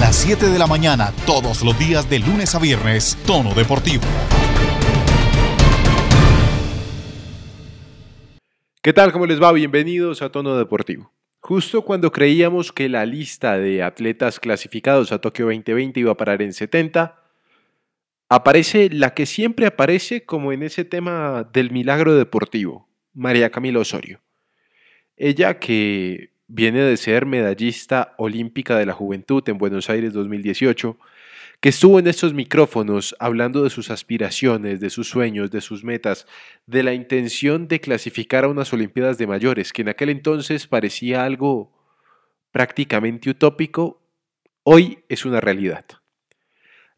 las 7 de la mañana, todos los días de lunes a viernes, Tono Deportivo. ¿Qué tal? ¿Cómo les va? Bienvenidos a Tono Deportivo. Justo cuando creíamos que la lista de atletas clasificados a Tokio 2020 iba a parar en 70, aparece la que siempre aparece como en ese tema del milagro deportivo, María Camila Osorio. Ella que viene de ser medallista olímpica de la juventud en Buenos Aires 2018, que estuvo en estos micrófonos hablando de sus aspiraciones, de sus sueños, de sus metas, de la intención de clasificar a unas Olimpiadas de mayores, que en aquel entonces parecía algo prácticamente utópico, hoy es una realidad.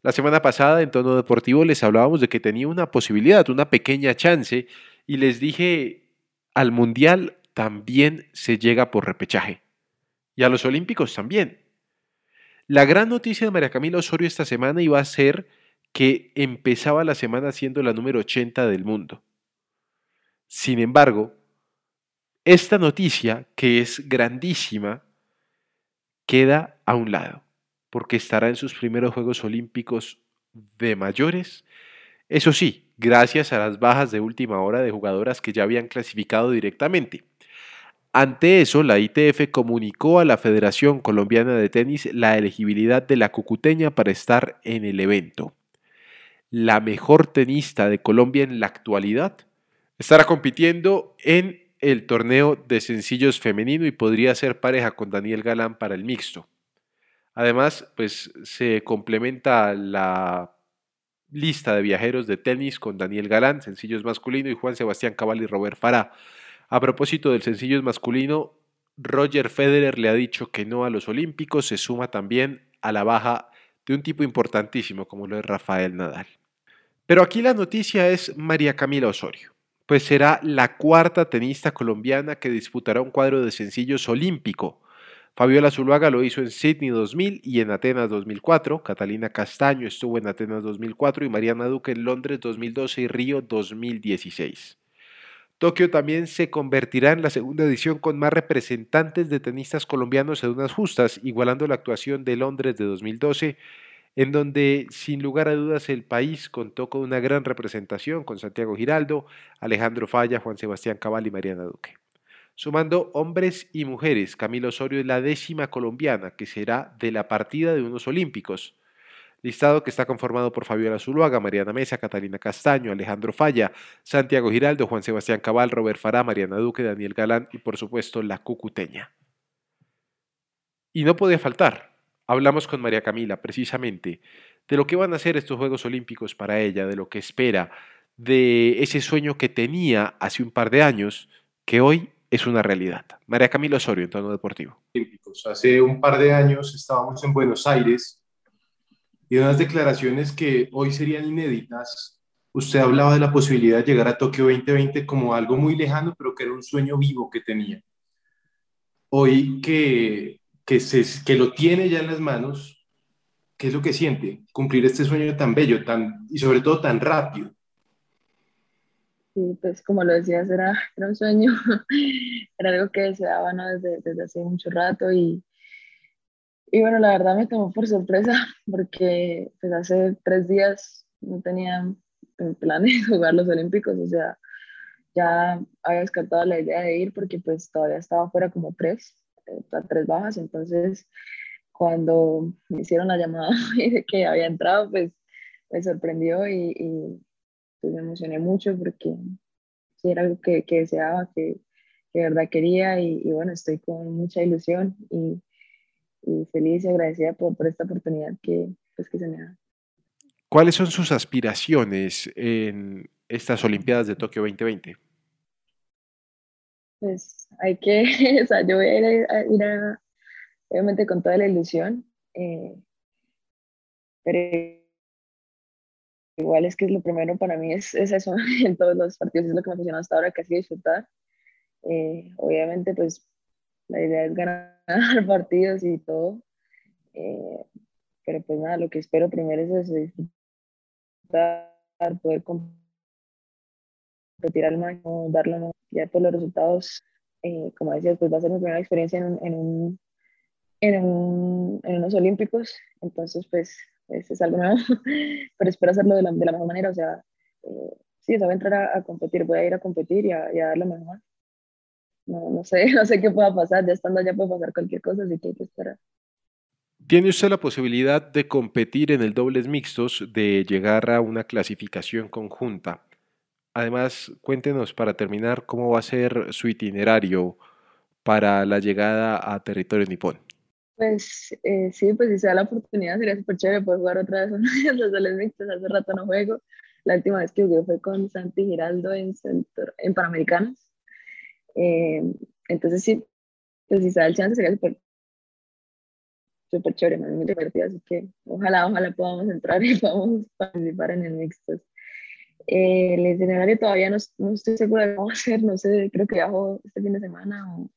La semana pasada en tono deportivo les hablábamos de que tenía una posibilidad, una pequeña chance, y les dije, al Mundial también se llega por repechaje. Y a los Olímpicos también. La gran noticia de María Camila Osorio esta semana iba a ser que empezaba la semana siendo la número 80 del mundo. Sin embargo, esta noticia, que es grandísima, queda a un lado, porque estará en sus primeros Juegos Olímpicos de mayores. Eso sí, gracias a las bajas de última hora de jugadoras que ya habían clasificado directamente. Ante eso, la ITF comunicó a la Federación Colombiana de Tenis la elegibilidad de la cucuteña para estar en el evento. La mejor tenista de Colombia en la actualidad estará compitiendo en el torneo de sencillos femenino y podría ser pareja con Daniel Galán para el mixto. Además, pues se complementa la lista de viajeros de tenis con Daniel Galán, sencillos masculino, y Juan Sebastián Cabal y Robert Farah a propósito del sencillo masculino, Roger Federer le ha dicho que no a los Olímpicos, se suma también a la baja de un tipo importantísimo como lo es Rafael Nadal. Pero aquí la noticia es María Camila Osorio, pues será la cuarta tenista colombiana que disputará un cuadro de sencillos olímpico. Fabiola Zuluaga lo hizo en Sydney 2000 y en Atenas 2004, Catalina Castaño estuvo en Atenas 2004 y Mariana Duque en Londres 2012 y Río 2016. Tokio también se convertirá en la segunda edición con más representantes de tenistas colombianos en unas justas, igualando la actuación de Londres de 2012, en donde sin lugar a dudas el país contó con una gran representación con Santiago Giraldo, Alejandro Falla, Juan Sebastián Cabal y Mariana Duque. Sumando hombres y mujeres, Camilo Osorio es la décima colombiana que será de la partida de unos olímpicos listado que está conformado por Fabiola Zuluaga, Mariana Mesa, Catalina Castaño, Alejandro Falla, Santiago Giraldo, Juan Sebastián Cabal, Robert Fará, Mariana Duque, Daniel Galán y por supuesto la Cucuteña. Y no podía faltar. Hablamos con María Camila precisamente de lo que van a ser estos Juegos Olímpicos para ella, de lo que espera, de ese sueño que tenía hace un par de años, que hoy es una realidad. María Camila Osorio, en tono deportivo. Hace un par de años estábamos en Buenos Aires y unas declaraciones que hoy serían inéditas. Usted hablaba de la posibilidad de llegar a Tokio 2020 como algo muy lejano, pero que era un sueño vivo que tenía. Hoy que, que, se, que lo tiene ya en las manos, ¿qué es lo que siente? Cumplir este sueño tan bello tan, y sobre todo tan rápido. Sí, pues como lo decías, era, era un sueño, era algo que deseaba ¿no? desde, desde hace mucho rato y, y bueno, la verdad me tomó por sorpresa porque pues hace tres días no tenía planes de jugar los Olímpicos, o sea, ya había descartado la idea de ir porque pues todavía estaba fuera como tres, eh, tres bajas, entonces cuando me hicieron la llamada de que había entrado, pues me sorprendió y, y pues, me emocioné mucho porque era algo que, que deseaba, que, que de verdad quería y, y bueno, estoy con mucha ilusión y y feliz y agradecida por, por esta oportunidad que, pues, que se me da. ¿Cuáles son sus aspiraciones en estas Olimpiadas de Tokio 2020? Pues hay que, o sea, yo voy a ir a, ir a obviamente con toda la ilusión, eh, pero igual es que lo primero para mí es, es, eso, en todos los partidos es lo que me emociona hasta ahora, que ha sido disfrutar. Eh, obviamente, pues la idea es ganar partidos y todo. Eh, pero pues nada, lo que espero primero es eso, disfrutar, poder competir al máximo, darlo ya por los resultados, eh, como decía, pues va a ser mi primera experiencia en en un, en un, en unos olímpicos, entonces pues es algo nuevo, pero espero hacerlo de la, de la mejor manera, o sea, eh, sí, voy a entrar a, competir, voy a ir a competir y a, y a dar lo mejor. No, no sé, no sé qué pueda pasar, ya estando allá puede pasar cualquier cosa, así que hay que esperar. ¿Tiene usted la posibilidad de competir en el dobles mixtos, de llegar a una clasificación conjunta? Además, cuéntenos para terminar cómo va a ser su itinerario para la llegada a territorio nipón. Pues eh, sí, pues si se da la oportunidad sería súper chévere poder jugar otra vez los dobles mixtos. Hace rato no juego. La última vez que jugué fue con Santi Giraldo en, centro, en Panamericanos. Eh, entonces sí, pues si se da el chance sería súper súper chévere, muy divertido, así que ojalá, ojalá podamos entrar y podamos participar en el mixtos. Eh, el escenario todavía no, no, estoy segura de cómo hacer, no sé, creo que viajo este fin de semana o,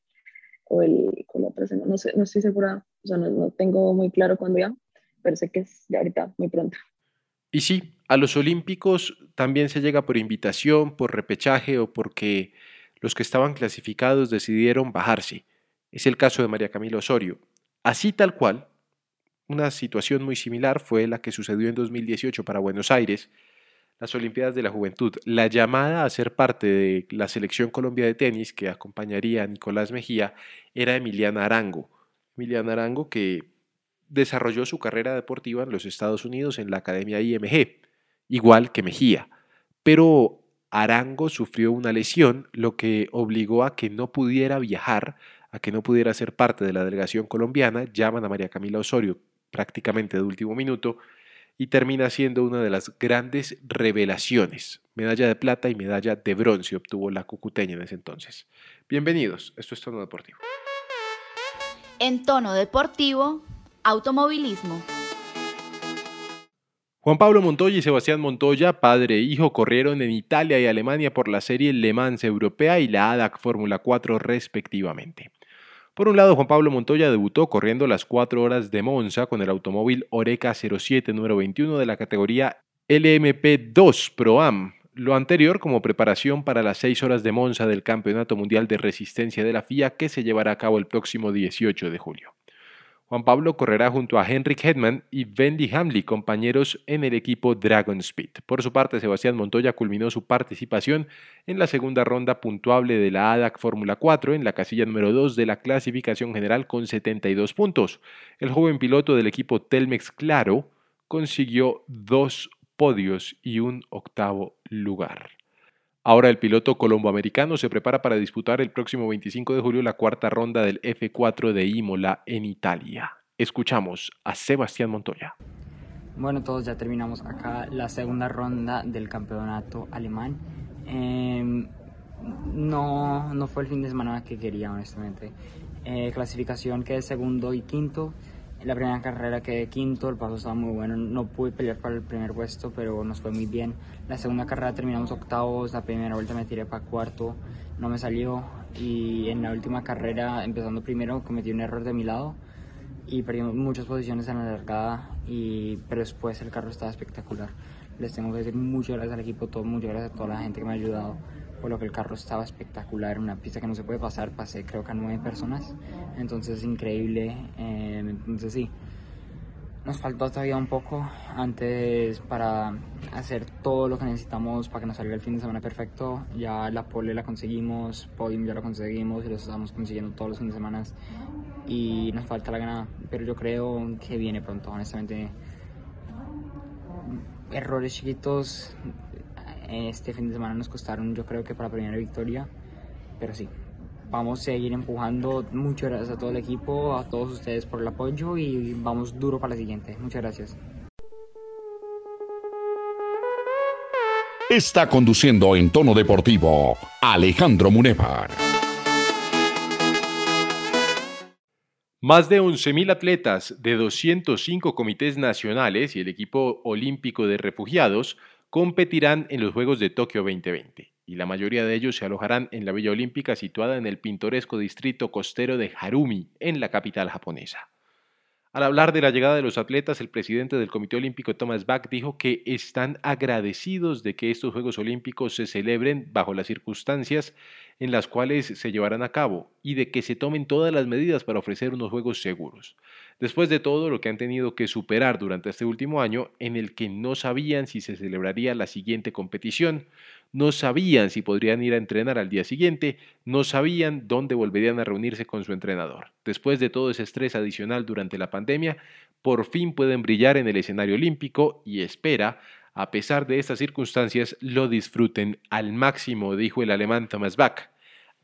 o el, la otra semana, no, sé, no estoy segura, o sea, no, no tengo muy claro cuándo ya, pero sé que es ya ahorita, muy pronto. Y sí, a los Olímpicos también se llega por invitación, por repechaje o porque los que estaban clasificados decidieron bajarse. Es el caso de María Camila Osorio. Así tal cual, una situación muy similar fue la que sucedió en 2018 para Buenos Aires, las Olimpiadas de la Juventud. La llamada a ser parte de la selección Colombia de tenis que acompañaría a Nicolás Mejía era Emiliana Arango. Emiliana Arango que desarrolló su carrera deportiva en los Estados Unidos en la Academia IMG, igual que Mejía. Pero Arango sufrió una lesión, lo que obligó a que no pudiera viajar, a que no pudiera ser parte de la delegación colombiana. Llaman a María Camila Osorio prácticamente de último minuto y termina siendo una de las grandes revelaciones. Medalla de plata y medalla de bronce obtuvo la cucuteña en ese entonces. Bienvenidos, esto es Tono Deportivo. En Tono Deportivo, automovilismo. Juan Pablo Montoya y Sebastián Montoya, padre e hijo, corrieron en Italia y Alemania por la serie Le Mans Europea y la ADAC Fórmula 4 respectivamente. Por un lado, Juan Pablo Montoya debutó corriendo las 4 horas de Monza con el automóvil Oreca 07 número 21 de la categoría LMP2 Pro Am, lo anterior como preparación para las 6 horas de Monza del Campeonato Mundial de Resistencia de la FIA que se llevará a cabo el próximo 18 de julio. Juan Pablo correrá junto a Henrik Hedman y Wendy Hamley, compañeros en el equipo Dragon Speed. Por su parte, Sebastián Montoya culminó su participación en la segunda ronda puntuable de la ADAC Fórmula 4 en la casilla número 2 de la clasificación general con 72 puntos. El joven piloto del equipo Telmex Claro consiguió dos podios y un octavo lugar. Ahora el piloto colomboamericano se prepara para disputar el próximo 25 de julio la cuarta ronda del F4 de Imola en Italia. Escuchamos a Sebastián Montoya. Bueno, todos ya terminamos acá la segunda ronda del campeonato alemán. Em, no, no fue el fin de semana que quería, honestamente. Eh, clasificación que es segundo y quinto la primera carrera quedé quinto, el paso estaba muy bueno, no pude pelear para el primer puesto, pero nos fue muy bien. La segunda carrera terminamos octavos, la primera vuelta me tiré para cuarto, no me salió y en la última carrera, empezando primero, cometí un error de mi lado y perdí muchas posiciones en la largada, y, pero después el carro estaba espectacular. Les tengo que decir muchas gracias al equipo, todo, muchas gracias a toda la gente que me ha ayudado por lo que el carro estaba espectacular, una pista que no se puede pasar, pasé creo que a nueve personas, entonces increíble, eh, entonces sí, nos faltó todavía un poco antes para hacer todo lo que necesitamos para que nos salga el fin de semana perfecto, ya la pole la conseguimos, podium ya lo conseguimos y lo estamos consiguiendo todos los fines de semana y nos falta la ganada, pero yo creo que viene pronto, honestamente errores chiquitos este fin de semana nos costaron yo creo que para la primera victoria, pero sí, vamos a seguir empujando. Muchas gracias a todo el equipo, a todos ustedes por el apoyo y vamos duro para la siguiente. Muchas gracias. Está conduciendo en tono deportivo Alejandro Munevar. Más de 11.000 atletas de 205 comités nacionales y el equipo olímpico de refugiados competirán en los Juegos de Tokio 2020 y la mayoría de ellos se alojarán en la Villa Olímpica situada en el pintoresco distrito costero de Harumi, en la capital japonesa. Al hablar de la llegada de los atletas, el presidente del Comité Olímpico Thomas Bach dijo que están agradecidos de que estos Juegos Olímpicos se celebren bajo las circunstancias en las cuales se llevarán a cabo y de que se tomen todas las medidas para ofrecer unos Juegos seguros. Después de todo lo que han tenido que superar durante este último año en el que no sabían si se celebraría la siguiente competición, no sabían si podrían ir a entrenar al día siguiente, no sabían dónde volverían a reunirse con su entrenador. Después de todo ese estrés adicional durante la pandemia, por fin pueden brillar en el escenario olímpico y espera, a pesar de estas circunstancias, lo disfruten al máximo, dijo el alemán Thomas Bach.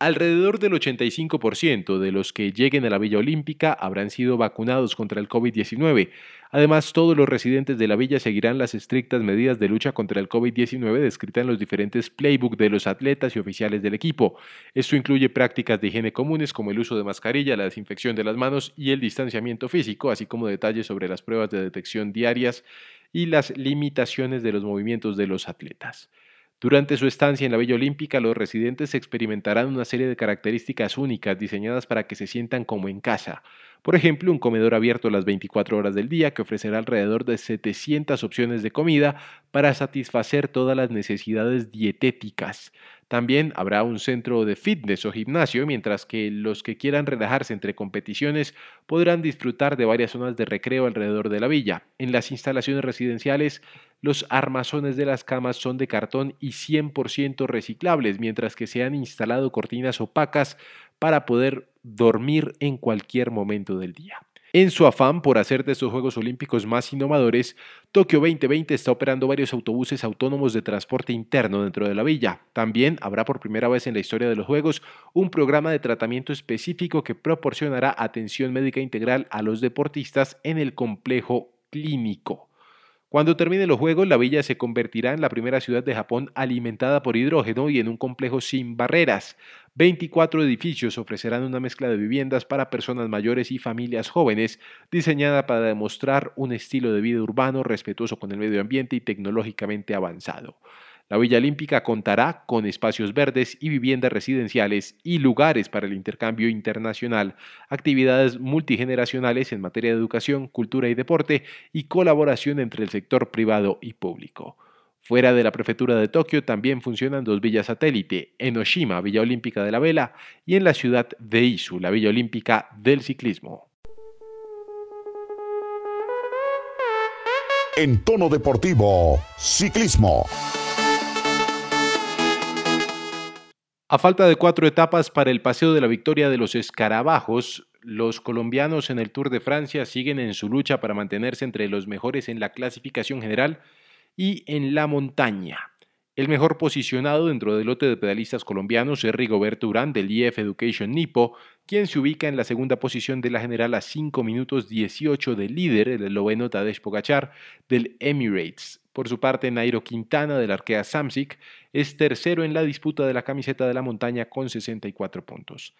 Alrededor del 85% de los que lleguen a la Villa Olímpica habrán sido vacunados contra el COVID-19. Además, todos los residentes de la villa seguirán las estrictas medidas de lucha contra el COVID-19 descritas en los diferentes playbook de los atletas y oficiales del equipo. Esto incluye prácticas de higiene comunes como el uso de mascarilla, la desinfección de las manos y el distanciamiento físico, así como detalles sobre las pruebas de detección diarias y las limitaciones de los movimientos de los atletas. Durante su estancia en la Villa Olímpica, los residentes experimentarán una serie de características únicas diseñadas para que se sientan como en casa. Por ejemplo, un comedor abierto las 24 horas del día que ofrecerá alrededor de 700 opciones de comida para satisfacer todas las necesidades dietéticas. También habrá un centro de fitness o gimnasio, mientras que los que quieran relajarse entre competiciones podrán disfrutar de varias zonas de recreo alrededor de la villa. En las instalaciones residenciales, los armazones de las camas son de cartón y 100% reciclables, mientras que se han instalado cortinas opacas para poder dormir en cualquier momento del día. En su afán por hacer de estos Juegos Olímpicos más innovadores, Tokio 2020 está operando varios autobuses autónomos de transporte interno dentro de la villa. También habrá por primera vez en la historia de los Juegos un programa de tratamiento específico que proporcionará atención médica integral a los deportistas en el complejo clínico. Cuando termine los Juegos, la villa se convertirá en la primera ciudad de Japón alimentada por hidrógeno y en un complejo sin barreras. 24 edificios ofrecerán una mezcla de viviendas para personas mayores y familias jóvenes, diseñada para demostrar un estilo de vida urbano respetuoso con el medio ambiente y tecnológicamente avanzado. La Villa Olímpica contará con espacios verdes y viviendas residenciales y lugares para el intercambio internacional, actividades multigeneracionales en materia de educación, cultura y deporte y colaboración entre el sector privado y público. Fuera de la prefectura de Tokio también funcionan dos villas satélite, en Oshima, Villa Olímpica de la Vela, y en la ciudad de Isu, la Villa Olímpica del Ciclismo. En tono deportivo, ciclismo. A falta de cuatro etapas para el paseo de la victoria de los escarabajos, los colombianos en el Tour de Francia siguen en su lucha para mantenerse entre los mejores en la clasificación general y en la montaña. El mejor posicionado dentro del lote de pedalistas colombianos es Rigoberto Urán del IF Education Nipo, quien se ubica en la segunda posición de la general a 5 minutos 18 del líder, el esloveno Tadej Pogachar, del Emirates. Por su parte, Nairo Quintana del Arkea Samsic es tercero en la disputa de la camiseta de la montaña con 64 puntos.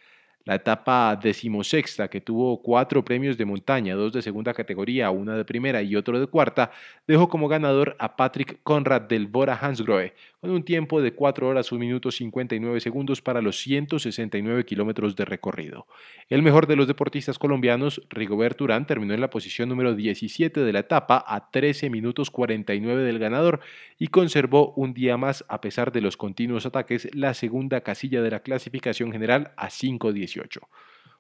La etapa decimosexta, que tuvo cuatro premios de montaña, dos de segunda categoría, una de primera y otro de cuarta, dejó como ganador a Patrick Conrad del Bora Hansgrohe, con un tiempo de 4 horas 1 minuto 59 segundos para los 169 kilómetros de recorrido. El mejor de los deportistas colombianos, Rigoberto Urán, terminó en la posición número 17 de la etapa a 13 minutos 49 del ganador y conservó un día más, a pesar de los continuos ataques, la segunda casilla de la clasificación general a 5.18.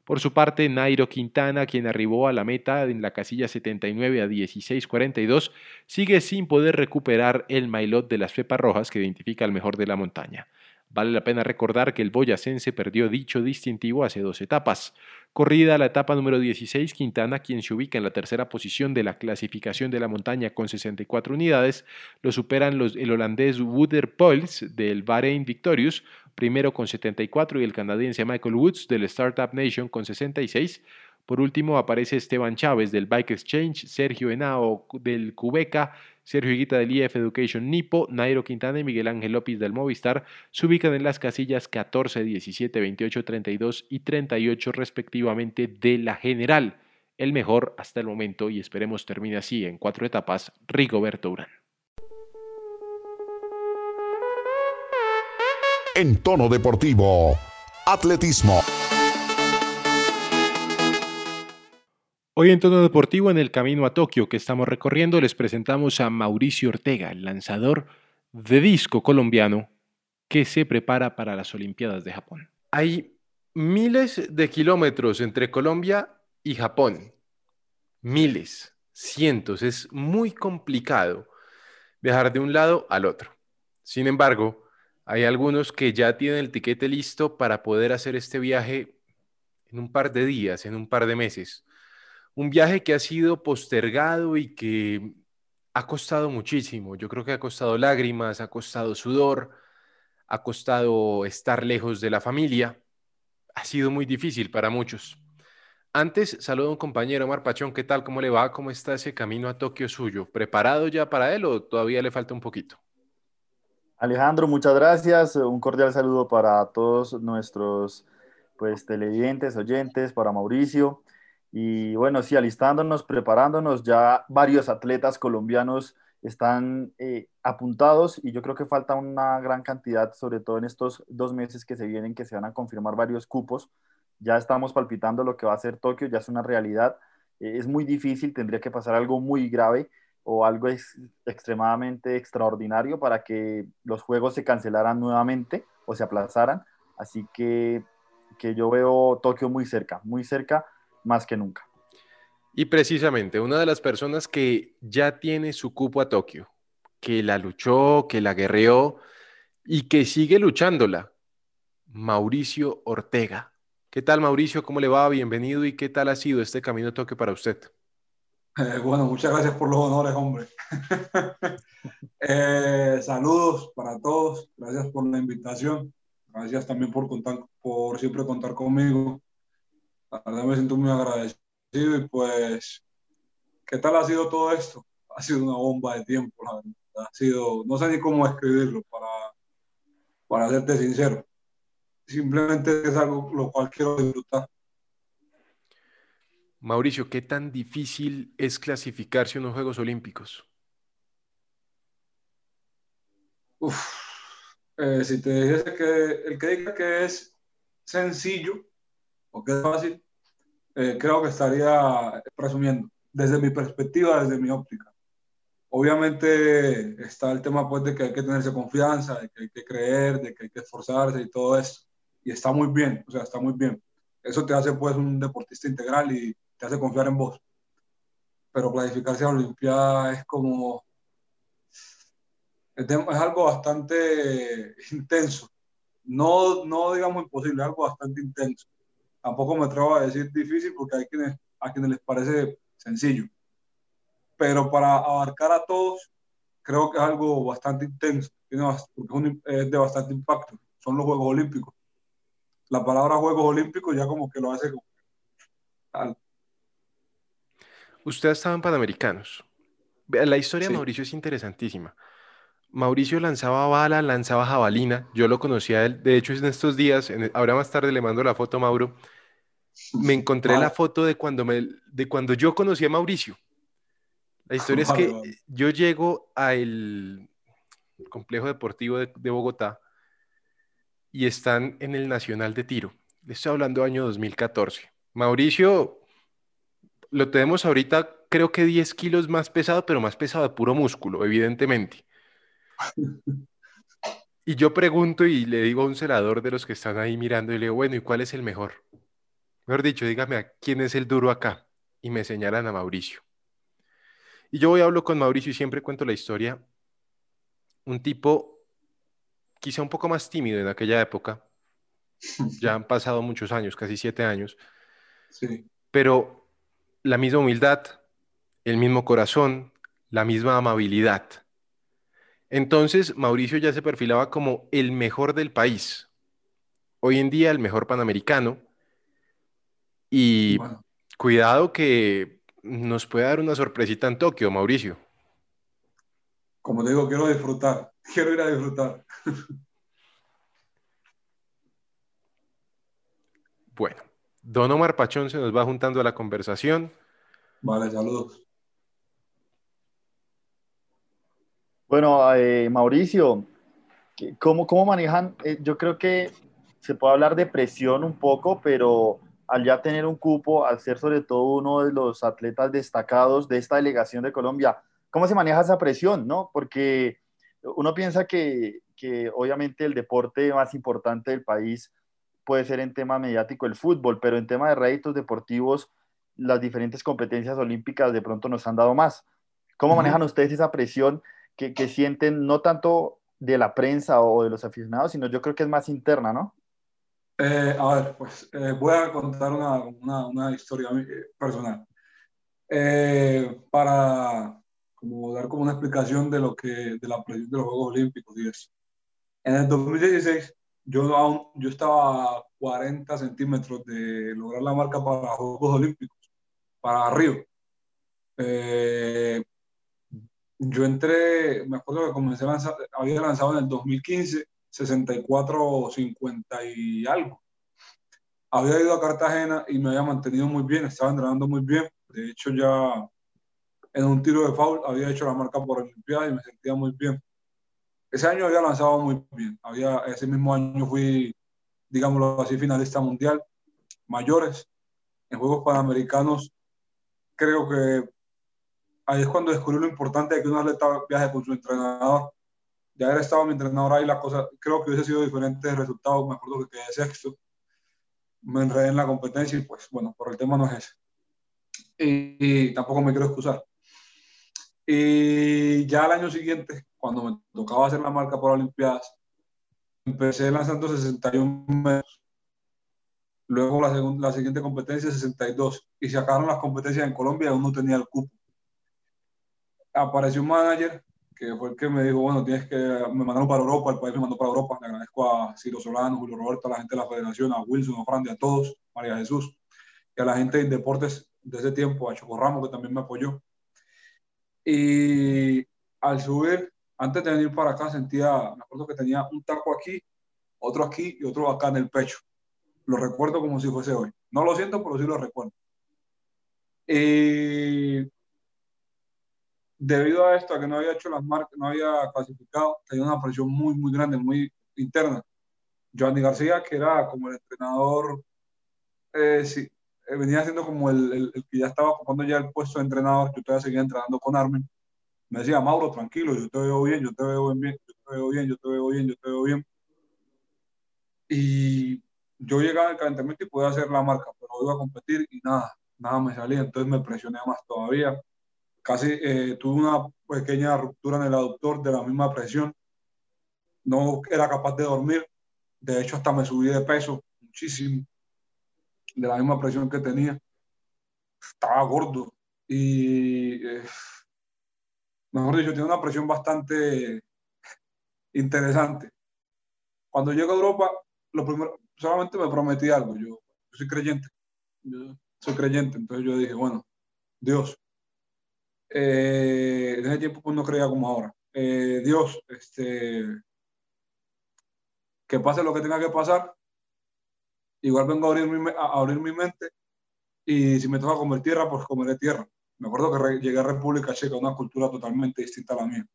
Por su parte, Nairo Quintana, quien arribó a la meta en la casilla 79 a 16.42, sigue sin poder recuperar el maillot de las Fepas Rojas que identifica al mejor de la montaña. Vale la pena recordar que el boyacense perdió dicho distintivo hace dos etapas. Corrida la etapa número 16, Quintana, quien se ubica en la tercera posición de la clasificación de la montaña con 64 unidades, lo superan los, el holandés Wouter Poels del Bahrein Victorious, primero con 74 y el canadiense Michael Woods del Startup Nation con 66. Por último aparece Esteban Chávez del Bike Exchange, Sergio Henao del Cubeca, Sergio Higuita del IF Education Nipo, Nairo Quintana y Miguel Ángel López del Movistar se ubican en las casillas 14, 17, 28, 32 y 38 respectivamente de la general. El mejor hasta el momento y esperemos termine así en cuatro etapas, Rigoberto Urán. En tono deportivo, atletismo. Hoy en tono deportivo, en el camino a Tokio que estamos recorriendo, les presentamos a Mauricio Ortega, el lanzador de disco colombiano que se prepara para las Olimpiadas de Japón. Hay miles de kilómetros entre Colombia y Japón. miles, cientos. Es muy complicado viajar de un lado al otro. Sin embargo, hay algunos que ya tienen el tiquete listo para poder hacer este viaje en un par de días, en un par de meses. Un viaje que ha sido postergado y que ha costado muchísimo. Yo creo que ha costado lágrimas, ha costado sudor, ha costado estar lejos de la familia. Ha sido muy difícil para muchos. Antes, saludo a un compañero, Omar Pachón. ¿Qué tal? ¿Cómo le va? ¿Cómo está ese camino a Tokio suyo? ¿Preparado ya para él o todavía le falta un poquito? Alejandro, muchas gracias. Un cordial saludo para todos nuestros pues, televidentes, oyentes, para Mauricio. Y bueno, sí, alistándonos, preparándonos, ya varios atletas colombianos están eh, apuntados y yo creo que falta una gran cantidad, sobre todo en estos dos meses que se vienen, que se van a confirmar varios cupos. Ya estamos palpitando lo que va a ser Tokio, ya es una realidad. Eh, es muy difícil, tendría que pasar algo muy grave o algo extremadamente extraordinario para que los juegos se cancelaran nuevamente o se aplazaran. Así que, que yo veo Tokio muy cerca, muy cerca más que nunca. Y precisamente una de las personas que ya tiene su cupo a Tokio, que la luchó, que la guerreó y que sigue luchándola, Mauricio Ortega. ¿Qué tal Mauricio? ¿Cómo le va? Bienvenido y qué tal ha sido este camino a Tokio para usted? Eh, bueno, muchas gracias por los honores, hombre. Eh, saludos para todos, gracias por la invitación, gracias también por, contar, por siempre contar conmigo. La verdad me siento muy agradecido y pues, ¿qué tal ha sido todo esto? Ha sido una bomba de tiempo, la verdad. Ha sido, no sé ni cómo escribirlo para, para serte sincero. Simplemente es algo lo cual quiero disfrutar. Mauricio, ¿qué tan difícil es clasificarse a unos Juegos Olímpicos? Uf, eh, si te dijese que el que diga que es sencillo o que es fácil, eh, creo que estaría presumiendo, desde mi perspectiva, desde mi óptica. Obviamente está el tema pues de que hay que tenerse confianza, de que hay que creer, de que hay que esforzarse y todo eso. Y está muy bien, o sea, está muy bien. Eso te hace pues un deportista integral y te hace confiar en vos. Pero clasificarse a la Olimpiada es como... Es, algo bastante intenso. No, no digamos imposible, es algo bastante intenso tampoco me atrevo a decir difícil porque hay quienes, a quienes les parece sencillo. Pero para abarcar a todos, creo que es algo bastante intenso, porque es de bastante impacto. Son los Juegos Olímpicos. La palabra Juegos Olímpicos ya como que lo hace como... Usted ha estado en Panamericanos. La historia de Mauricio es interesantísima. Mauricio lanzaba bala, lanzaba jabalina. Yo lo conocía a él. De hecho, en estos días, ahora más tarde le mando la foto a Mauro. Me encontré la foto de cuando, me, de cuando yo conocí a Mauricio. La historia es que yo llego al complejo deportivo de, de, Bogotá y están en el Nacional de Tiro. Le estoy hablando año 2014. Mauricio, lo tenemos ahorita, creo que 10 kilos más pesado, pero más pesado de puro músculo, evidentemente. Y yo pregunto y le digo a un celador de los que están ahí mirando y le digo, bueno, ¿y cuál es el mejor? Mejor dicho, dígame quién es el duro acá. Y me señalan a Mauricio. Y yo voy a hablo con Mauricio y siempre cuento la historia. Un tipo quizá un poco más tímido en aquella época. Ya han pasado muchos años, casi siete años. Sí. Pero la misma humildad, el mismo corazón, la misma amabilidad. Entonces, Mauricio ya se perfilaba como el mejor del país. Hoy en día, el mejor panamericano. Y cuidado que nos puede dar una sorpresita en Tokio, Mauricio. Como te digo, quiero disfrutar. Quiero ir a disfrutar. Bueno, Don Omar Pachón se nos va juntando a la conversación. Vale, saludos. Bueno, eh, Mauricio, ¿cómo, cómo manejan? Eh, yo creo que se puede hablar de presión un poco, pero al ya tener un cupo, al ser sobre todo uno de los atletas destacados de esta delegación de Colombia, ¿cómo se maneja esa presión? ¿no? Porque uno piensa que, que obviamente el deporte más importante del país puede ser en tema mediático el fútbol, pero en tema de réditos deportivos las diferentes competencias olímpicas de pronto nos han dado más. ¿Cómo manejan ustedes esa presión que, que, sienten no tanto de la prensa o de los aficionados, sino yo creo que es más interna, ¿no? Eh, a ver, pues eh, voy a contar una, una, una historia eh, personal. para como dar como una explicación de lo que de la presión de los Juegos Olímpicos y eso. En el 2016 yo yo estaba a 40 centímetros de lograr la marca para Juegos Olímpicos, para Río. Eh, yo entré, me acuerdo que comencé lanzar, había lanzado en el 2015 64 50 y algo. Había ido a Cartagena y me había mantenido muy bien, estaba entrenando muy bien. De hecho, ya en un tiro de foul había hecho la marca por Olimpiada y me sentía muy bien. Ese año había lanzado muy bien. Había, ese mismo año fui, digámoslo así, finalista mundial, mayores. En Juegos Panamericanos, creo que ahí es cuando descubrí lo importante de que un atleta viaje con su entrenador. Ya haber estado mi entrenador ahí, la cosa, creo que hubiese sido diferente el resultado. Me acuerdo que quedé sexto. Me enredé en la competencia y pues bueno, por el tema no es ese. Y, tampoco me quiero excusar. Y ya al año siguiente, cuando me tocaba hacer la marca para Olimpiadas, empecé lanzando 61 metros. Luego la, la siguiente competencia 62. Y se acabaron las competencias en Colombia y aún no tenía el cupo apareció un manager que fue el que me dijo, bueno, tienes que, me mandaron para Europa, el país me mandó para Europa, le agradezco a Ciro Solano, Julio Roberto, a la gente de la federación, a Wilson, a Frandy, a todos, María Jesús, y a la gente de deportes de ese tiempo, a Choco Ramos, que también me apoyó. Y al subir, antes de venir para acá, sentía, me acuerdo que tenía un taco aquí, otro aquí y otro acá en el pecho. Lo recuerdo como si fuese hoy. No lo siento, pero sí lo recuerdo. Y debido a esto, a que no había hecho las marcas, no había clasificado, tenía una presión muy, muy grande, muy interna. Giovanni García, que era como el entrenador, eh, sí, eh, venía siendo como el, el, que ya estaba ocupando ya el puesto de entrenador, yo todavía seguía entrenando con Armin. Me decía, Mauro, tranquilo, yo te veo bien, yo te veo bien, yo te veo bien, yo te veo bien, yo te veo bien. Y yo llegaba al calentamiento y podía hacer la marca, pero iba a competir y nada, nada me salía, entonces me presioné más todavía casi eh, tuve una pequeña ruptura en el aductor de la misma presión. No era capaz de dormir. De hecho, hasta me subí de peso muchísimo de la misma presión que tenía. Estaba gordo y, eh, mejor dicho, tenía una presión bastante interesante. Cuando llego a Europa, lo primero, solamente me prometí algo. Yo, yo soy creyente. Yo soy creyente. Entonces yo dije, bueno, Dios, eh, en ese tiempo pues, no creía como ahora. Eh, Dios, este, que pase lo que tenga que pasar, igual vengo a abrir mi, a abrir mi mente y si me toca comer tierra, pues comeré tierra. Me acuerdo que llegué a República Checa, una cultura totalmente distinta a la mía.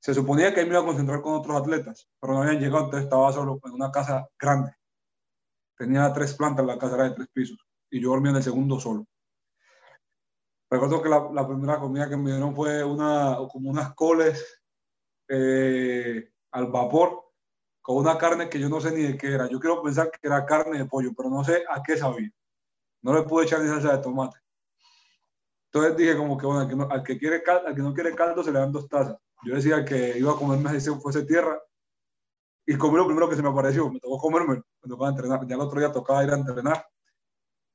Se suponía que me iba a concentrar con otros atletas, pero no habían llegado, entonces estaba solo en una casa grande. Tenía tres plantas, la casa era de tres pisos, y yo dormía en el segundo solo. Recuerdo que la, la, primera comida que me dieron fue una, como unas coles eh, al vapor con una carne que yo no sé ni de qué era. Yo quiero pensar que era carne de pollo, pero no sé a qué sabía. No le pude echar ni salsa de tomate. Entonces dije como que, bueno, al que no, al que quiere caldo, al que no quiere caldo se le dan dos tazas. Yo decía que iba a comerme si fuese tierra y comí lo primero que se me apareció. Me tocó comerme, me tocaba entrenar. Ya el otro día tocaba ir a entrenar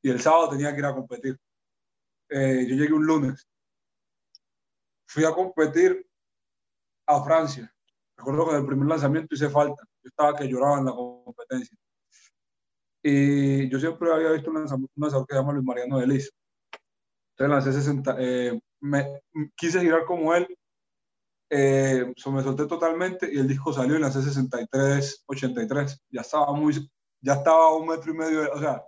y el sábado tenía que ir a competir. Eh, yo llegué un lunes. Fui a competir a Francia. Recuerdo que en el primer lanzamiento hice falta. Yo estaba que lloraba en la competencia. Y yo siempre había visto un lanzador, que se llama Luis Mariano de. Entonces lancé 60. Eh, me, quise girar como él. Eh, me solté totalmente y el disco salió y lancé 63, 83. Ya estaba muy, ya estaba a un metro y medio, o sea,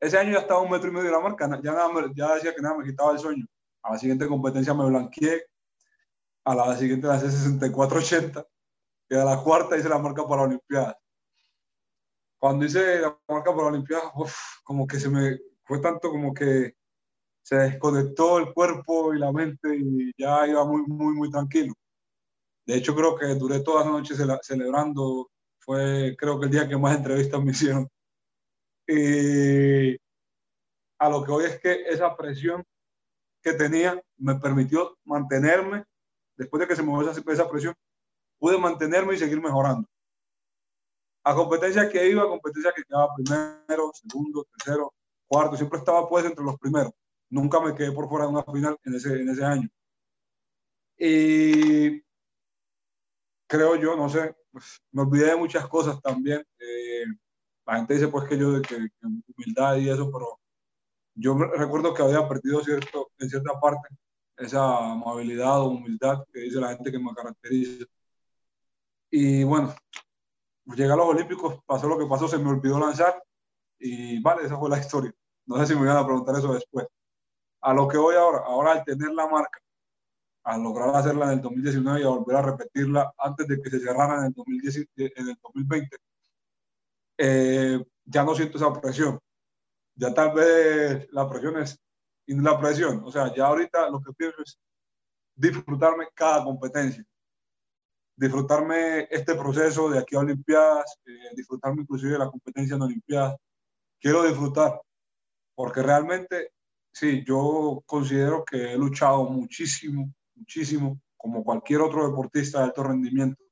ese año ya estaba un metro y medio de la marca, ya, nada, ya decía que nada me quitaba el sueño. A la siguiente competencia me blanqueé, a la siguiente lancé 64-80 y a la cuarta hice la marca para Olimpiadas. Cuando hice la marca para Olimpiadas, como que se me fue tanto como que se desconectó el cuerpo y la mente y ya iba muy, muy, muy tranquilo. De hecho, creo que duré toda la noche celebrando. Fue, creo que el día que más entrevistas me hicieron. Y a lo que hoy es que esa presión que tenía me permitió mantenerme, después de que se me movió esa, esa presión, pude mantenerme y seguir mejorando. A competencia que iba, a competencia que quedaba primero, segundo, tercero, cuarto, siempre estaba pues entre los primeros. Nunca me quedé por fuera de una final en ese, en ese año. Y creo yo, no sé, pues, me olvidé de muchas cosas también. Eh, la gente dice pues que yo de que, humildad y eso, pero yo recuerdo que había perdido cierto, en cierta parte esa amabilidad o humildad que dice la gente que me caracteriza. Y bueno, llegué a los Olímpicos, pasó lo que pasó, se me olvidó lanzar y vale, esa fue la historia. No sé si me van a preguntar eso después. A lo que voy ahora, ahora al tener la marca, al lograr hacerla en el 2019 y a volver a repetirla antes de que se cerrara en el, 2010, en el 2020, eh, ya no siento esa presión. Ya tal vez la presión es la presión. O sea, ya ahorita lo que pienso es disfrutarme cada competencia. Disfrutarme este proceso de aquí a Olimpiadas, eh, disfrutarme inclusive de la competencia en Olimpiadas. Quiero disfrutar, porque realmente, sí, yo considero que he luchado muchísimo muchísimo, como cualquier otro deportista de alto rendimiento,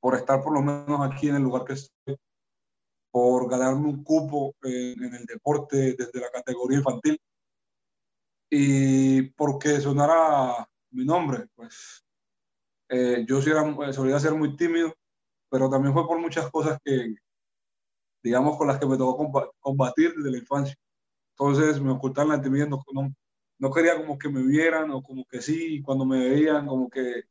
por estar por lo menos aquí en el lugar que estoy, por ganarme un cupo en, el deporte desde la categoría infantil y porque sonara mi nombre, pues eh, yo sí era, solía ser muy tímido, pero también fue por muchas cosas que, digamos, con las que me tocó combatir desde la infancia. Entonces me ocultaban la timidez, no, no quería como que me vieran o como que sí, cuando me veían, como que...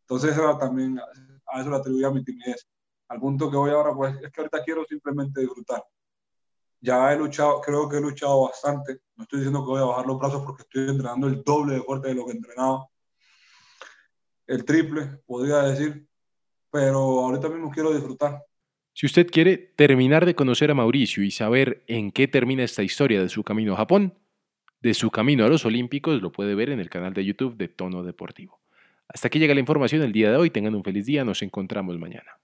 Entonces era también, a eso le atribuía mi timidez. Al punto que voy ahora, pues es que ahorita quiero simplemente disfrutar. Ya he luchado, creo que he luchado bastante. No estoy diciendo que voy a bajar los brazos porque estoy entrenando el doble de fuerte de lo que entrenaba. El triple, podría decir. Pero ahorita mismo quiero disfrutar. Si usted quiere terminar de conocer a Mauricio y saber en qué termina esta historia de su camino a Japón, de su camino a los Olímpicos lo puede ver en el canal de YouTube de Tono Deportivo. Hasta aquí llega la información el día de hoy. Tengan un feliz día. Nos encontramos mañana.